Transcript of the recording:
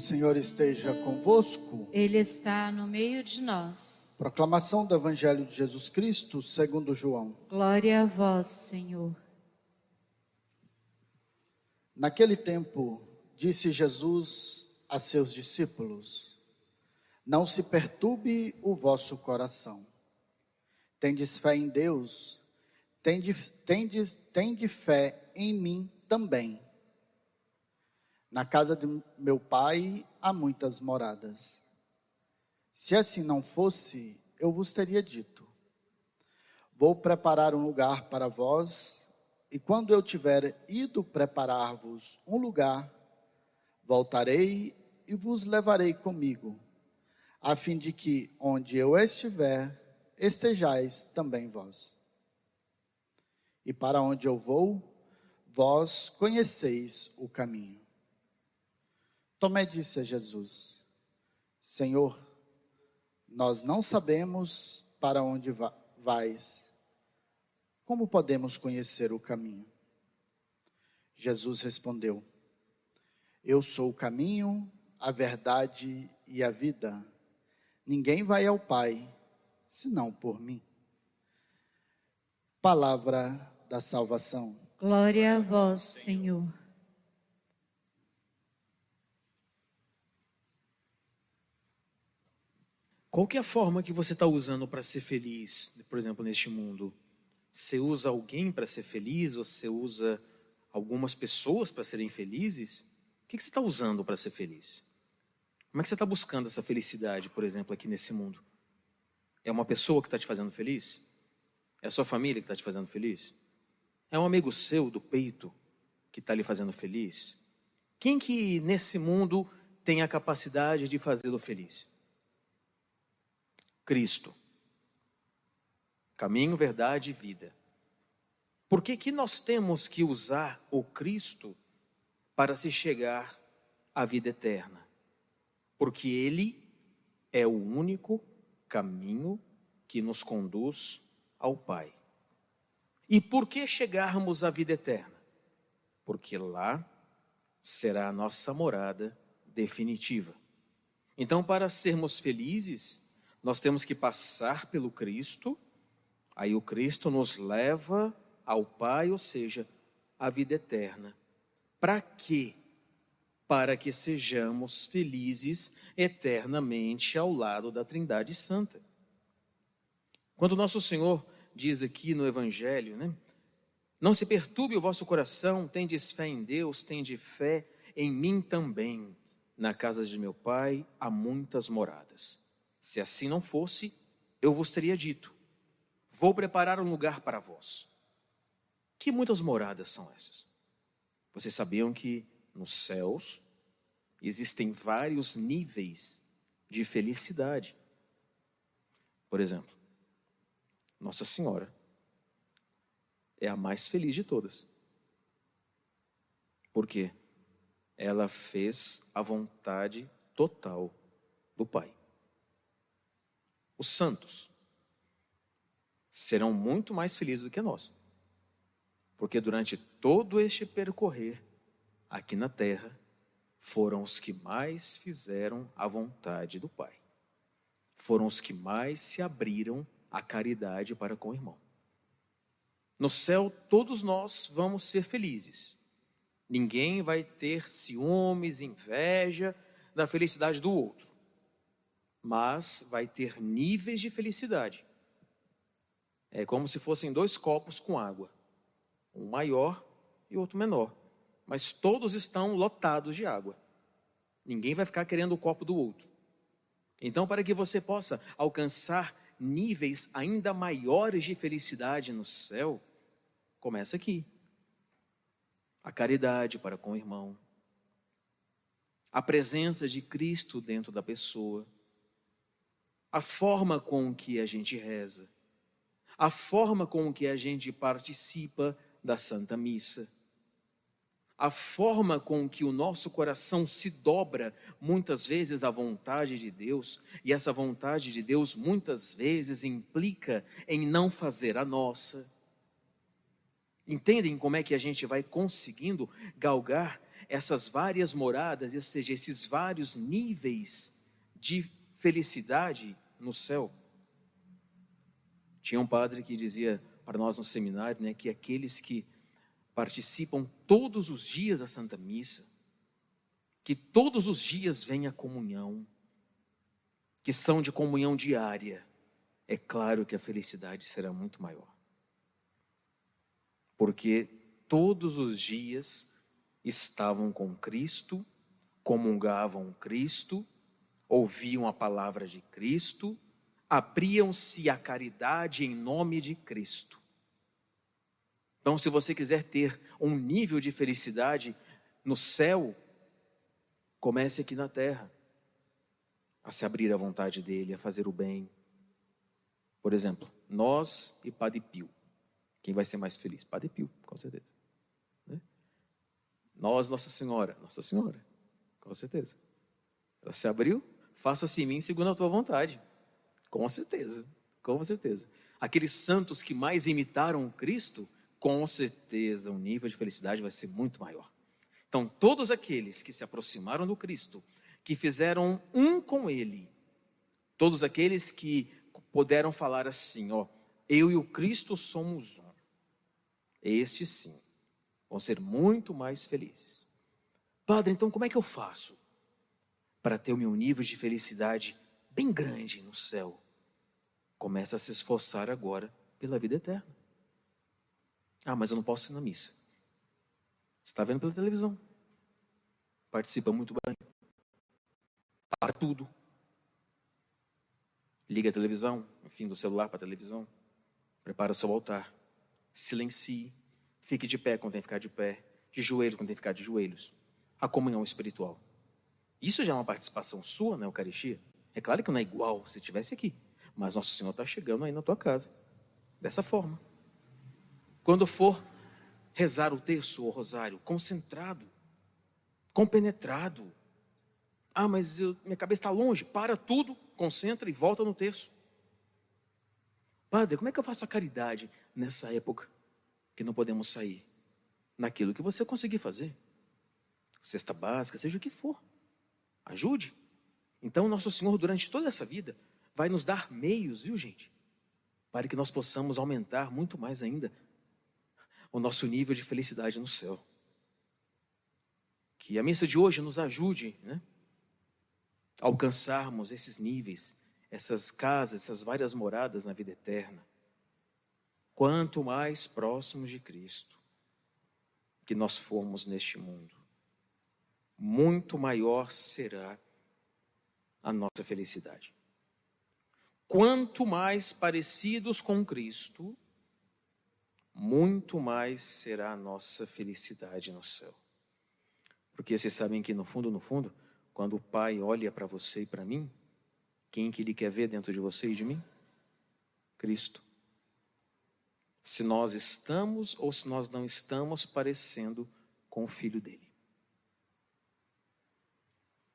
Senhor esteja convosco. Ele está no meio de nós. Proclamação do Evangelho de Jesus Cristo, segundo João. Glória a vós, Senhor. Naquele tempo, disse Jesus a seus discípulos: Não se perturbe o vosso coração. Tendes fé em Deus, tendes, tendes, tende fé em mim também. Na casa de meu pai há muitas moradas. Se assim não fosse, eu vos teria dito: Vou preparar um lugar para vós, e quando eu tiver ido preparar-vos um lugar, voltarei e vos levarei comigo, a fim de que onde eu estiver, estejais também vós. E para onde eu vou, vós conheceis o caminho. Tomé disse a Jesus: Senhor, nós não sabemos para onde vais. Como podemos conhecer o caminho? Jesus respondeu: Eu sou o caminho, a verdade e a vida. Ninguém vai ao Pai senão por mim. Palavra da salvação. Glória a vós, Senhor. Qual que é a forma que você está usando para ser feliz, por exemplo, neste mundo? Você usa alguém para ser feliz? Você usa algumas pessoas para serem felizes? O que, que você está usando para ser feliz? Como é que você está buscando essa felicidade, por exemplo, aqui nesse mundo? É uma pessoa que está te fazendo feliz? É a sua família que está te fazendo feliz? É um amigo seu do peito que está lhe fazendo feliz? Quem que nesse mundo tem a capacidade de fazê-lo feliz? Cristo. Caminho, verdade e vida. Por que, que nós temos que usar o Cristo para se chegar à vida eterna? Porque Ele é o único caminho que nos conduz ao Pai. E por que chegarmos à vida eterna? Porque lá será a nossa morada definitiva. Então, para sermos felizes, nós temos que passar pelo Cristo, aí o Cristo nos leva ao Pai, ou seja, à vida eterna. Para quê? Para que sejamos felizes eternamente ao lado da Trindade Santa. Quando nosso Senhor diz aqui no Evangelho, né? Não se perturbe o vosso coração, tendes fé em Deus, tende fé em mim também. Na casa de meu Pai há muitas moradas. Se assim não fosse, eu vos teria dito: Vou preparar um lugar para vós. Que muitas moradas são essas? Vocês sabiam que nos céus existem vários níveis de felicidade. Por exemplo, Nossa Senhora é a mais feliz de todas. Por quê? Ela fez a vontade total do Pai os santos serão muito mais felizes do que nós. Porque durante todo este percorrer aqui na terra, foram os que mais fizeram a vontade do Pai. Foram os que mais se abriram à caridade para com o irmão. No céu, todos nós vamos ser felizes. Ninguém vai ter ciúmes, inveja da felicidade do outro mas vai ter níveis de felicidade. É como se fossem dois copos com água, um maior e outro menor, mas todos estão lotados de água. Ninguém vai ficar querendo o copo do outro. Então, para que você possa alcançar níveis ainda maiores de felicidade no céu, começa aqui. A caridade para com o irmão, a presença de Cristo dentro da pessoa a forma com que a gente reza, a forma com que a gente participa da Santa Missa, a forma com que o nosso coração se dobra muitas vezes à vontade de Deus, e essa vontade de Deus muitas vezes implica em não fazer a nossa. Entendem como é que a gente vai conseguindo galgar essas várias moradas, ou seja, esses vários níveis de felicidade no céu. Tinha um padre que dizia para nós no seminário, né, que aqueles que participam todos os dias da Santa Missa, que todos os dias vem a comunhão, que são de comunhão diária, é claro que a felicidade será muito maior. Porque todos os dias estavam com Cristo, comungavam Cristo, ouviam a palavra de Cristo, abriam-se à caridade em nome de Cristo. Então, se você quiser ter um nível de felicidade no céu, comece aqui na terra, a se abrir à vontade dele, a fazer o bem. Por exemplo, nós e Padre Pio. Quem vai ser mais feliz? Padre Pio, com certeza. Né? Nós, Nossa Senhora. Nossa Senhora, com certeza. Ela se abriu, faça-se em mim segundo a tua vontade. Com certeza, com certeza. Aqueles santos que mais imitaram Cristo, com certeza o nível de felicidade vai ser muito maior. Então, todos aqueles que se aproximaram do Cristo, que fizeram um com Ele, todos aqueles que puderam falar assim: ó, eu e o Cristo somos um. Estes sim vão ser muito mais felizes. Padre, então como é que eu faço para ter o meu nível de felicidade bem grande no céu? Começa a se esforçar agora pela vida eterna. Ah, mas eu não posso ir na missa. Você está vendo pela televisão. Participa muito bem. Para tudo. Liga a televisão, enfim, do celular para a televisão. Prepara o seu altar. Silencie. Fique de pé quando tem que ficar de pé. De joelhos quando tem que ficar de joelhos. A comunhão espiritual. Isso já é uma participação sua na Eucaristia. É claro que não é igual se estivesse aqui. Mas Nosso Senhor está chegando aí na tua casa. Dessa forma. Quando for rezar o terço ou o rosário, concentrado, compenetrado. Ah, mas eu, minha cabeça está longe. Para tudo, concentra e volta no terço. Padre, como é que eu faço a caridade nessa época que não podemos sair? Naquilo que você conseguir fazer. Cesta básica, seja o que for. Ajude. Então, nosso Senhor, durante toda essa vida, vai nos dar meios, viu, gente? Para que nós possamos aumentar muito mais ainda o nosso nível de felicidade no céu. Que a missa de hoje nos ajude né, a alcançarmos esses níveis, essas casas, essas várias moradas na vida eterna. Quanto mais próximos de Cristo que nós formos neste mundo, muito maior será a nossa felicidade. Quanto mais parecidos com Cristo, muito mais será a nossa felicidade no céu. Porque vocês sabem que no fundo, no fundo, quando o Pai olha para você e para mim, quem que ele quer ver dentro de você e de mim? Cristo. Se nós estamos ou se nós não estamos parecendo com o filho dele.